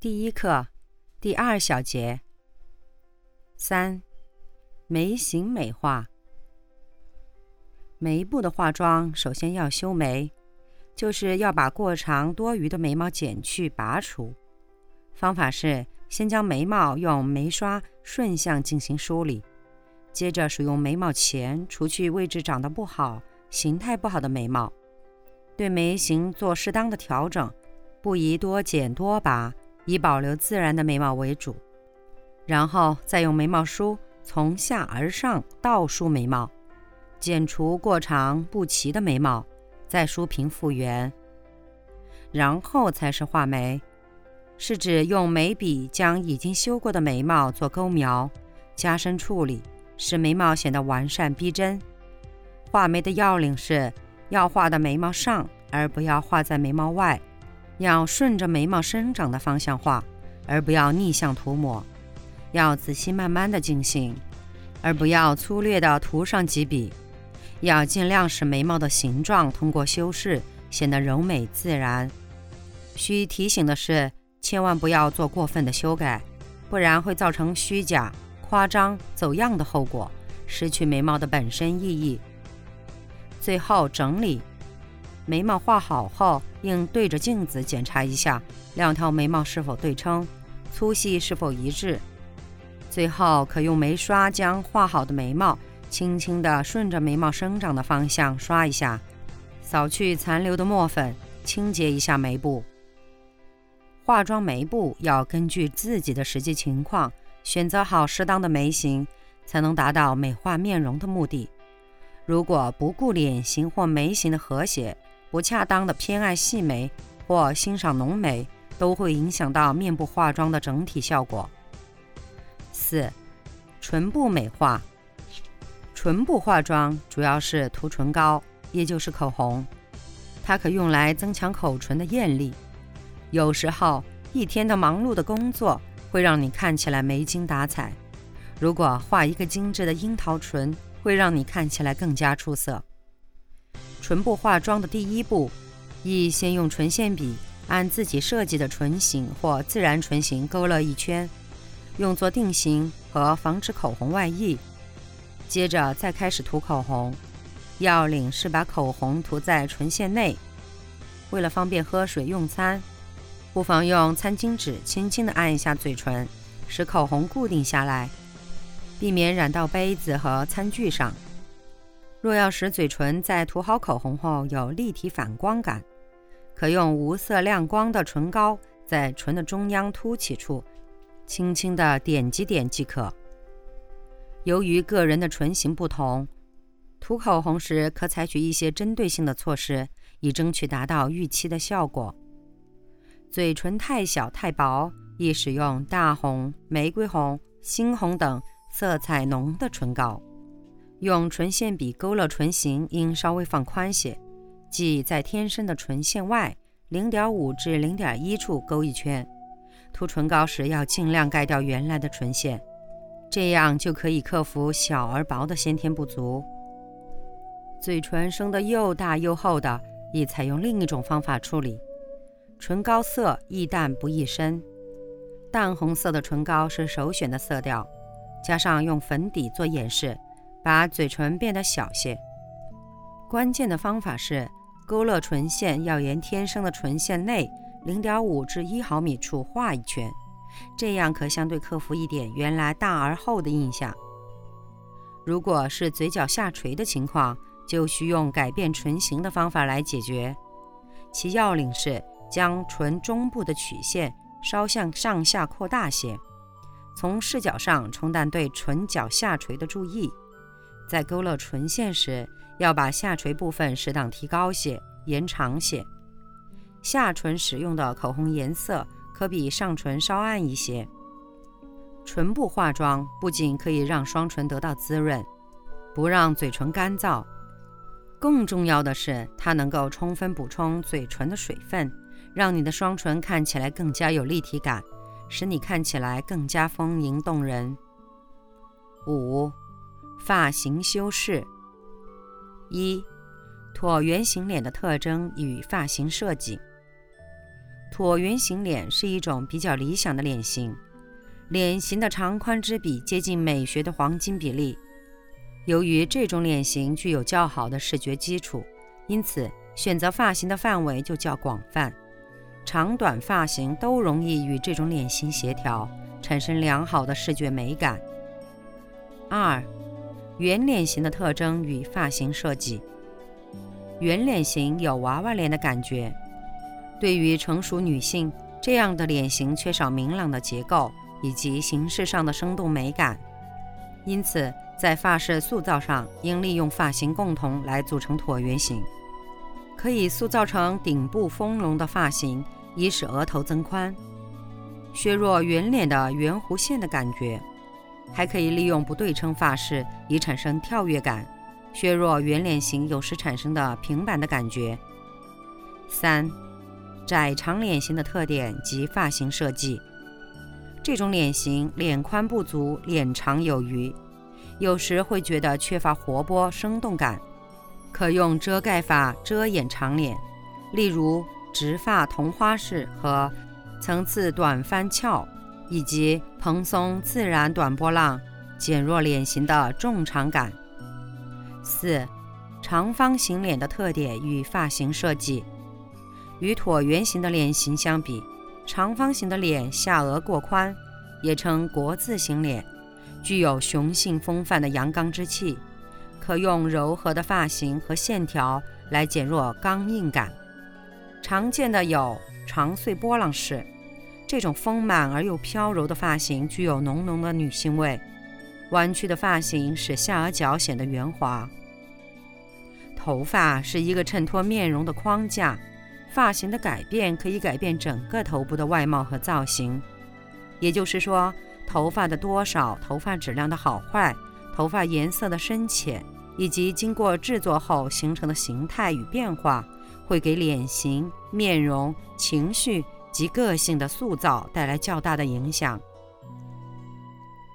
第一课，第二小节。三，眉形美化。眉部的化妆，首先要修眉，就是要把过长多余的眉毛剪去拔除。方法是先将眉毛用眉刷顺向进行梳理，接着使用眉毛钳除去位置长得不好、形态不好的眉毛，对眉形做适当的调整，不宜多剪多拔。以保留自然的眉毛为主，然后再用眉毛梳从下而上倒梳眉毛，剪除过长不齐的眉毛，再梳平复原。然后才是画眉，是指用眉笔将已经修过的眉毛做勾描，加深处理，使眉毛显得完善逼真。画眉的要领是要画的眉毛上，而不要画在眉毛外。要顺着眉毛生长的方向画，而不要逆向涂抹；要仔细慢慢的进行，而不要粗略的涂上几笔；要尽量使眉毛的形状通过修饰显得柔美自然。需提醒的是，千万不要做过分的修改，不然会造成虚假、夸张、走样的后果，失去眉毛的本身意义。最后整理。眉毛画好后，应对着镜子检查一下两条眉毛是否对称，粗细是否一致。最后可用眉刷将画好的眉毛轻轻地顺着眉毛生长的方向刷一下，扫去残留的墨粉，清洁一下眉部。化妆眉部要根据自己的实际情况选择好适当的眉形，才能达到美化面容的目的。如果不顾脸型或眉形的和谐，不恰当的偏爱细眉或欣赏浓眉，都会影响到面部化妆的整体效果。四、唇部美化。唇部化妆主要是涂唇膏，也就是口红，它可用来增强口唇的艳丽。有时候一天的忙碌的工作会让你看起来没精打采，如果画一个精致的樱桃唇，会让你看起来更加出色。唇部化妆的第一步，宜先用唇线笔按自己设计的唇形或自然唇形勾勒一圈，用作定型和防止口红外溢。接着再开始涂口红，要领是把口红涂在唇线内。为了方便喝水用餐，不妨用餐巾纸轻轻地按一下嘴唇，使口红固定下来，避免染到杯子和餐具上。若要使嘴唇在涂好口红后有立体反光感，可用无色亮光的唇膏在唇的中央凸起处轻轻地点几点即可。由于个人的唇形不同，涂口红时可采取一些针对性的措施，以争取达到预期的效果。嘴唇太小太薄，宜使用大红、玫瑰红、猩红等色彩浓的唇膏。用唇线笔勾勒唇形，应稍微放宽些，即在天生的唇线外零点五至零点一处勾一圈。涂唇膏时要尽量盖掉原来的唇线，这样就可以克服小而薄的先天不足。嘴唇生得又大又厚的，宜采用另一种方法处理。唇膏色易淡不易深，淡红色的唇膏是首选的色调，加上用粉底做掩饰。把嘴唇变得小些。关键的方法是勾勒唇线，要沿天生的唇线内零点五至一毫米处画一圈，这样可相对克服一点原来大而厚的印象。如果是嘴角下垂的情况，就需用改变唇形的方法来解决。其要领是将唇中部的曲线稍向上下扩大些，从视角上冲淡对唇角下垂的注意。在勾勒唇线时，要把下垂部分适当提高些、延长些。下唇使用的口红颜色可比上唇稍暗一些。唇部化妆不仅可以让双唇得到滋润，不让嘴唇干燥，更重要的是，它能够充分补充嘴唇的水分，让你的双唇看起来更加有立体感，使你看起来更加丰盈动人。五、发型修饰。一、椭圆形脸的特征与发型设计。椭圆形脸是一种比较理想的脸型。脸型的长宽之比接近美学的黄金比例。由于这种脸型具有较好的视觉基础，因此选择发型的范围就较广泛。长短发型都容易与这种脸型协调，产生良好的视觉美感。二、圆脸型的特征与发型设计。圆脸型有娃娃脸的感觉，对于成熟女性，这样的脸型缺少明朗的结构。以及形式上的生动美感，因此在发饰塑造上应利用发型共同来组成椭圆形，可以塑造成顶部丰隆的发型，以使额头增宽，削弱圆脸的圆弧线的感觉；还可以利用不对称发饰以产生跳跃感，削弱圆脸型有时产生的平板的感觉。三、窄长脸型的特点及发型设计。这种脸型，脸宽不足，脸长有余，有时会觉得缺乏活泼生动感，可用遮盖法遮掩长脸，例如直发同花式和层次短翻翘，以及蓬松自然短波浪，减弱脸型的重长感。四、长方形脸的特点与发型设计，与椭圆形的脸型相比。长方形的脸下颚过宽，也称国字形脸，具有雄性风范的阳刚之气，可用柔和的发型和线条来减弱刚硬感。常见的有长穗波浪式，这种丰满而又飘柔的发型具有浓浓的女性味。弯曲的发型使下颚角显得圆滑。头发是一个衬托面容的框架。发型的改变可以改变整个头部的外貌和造型，也就是说，头发的多少、头发质量的好坏、头发颜色的深浅，以及经过制作后形成的形态与变化，会给脸型、面容、情绪及个性的塑造带来较大的影响。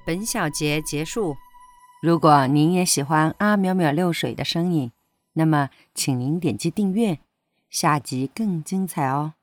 本小节结束。如果您也喜欢阿淼淼六水的声音，那么请您点击订阅。下集更精彩哦！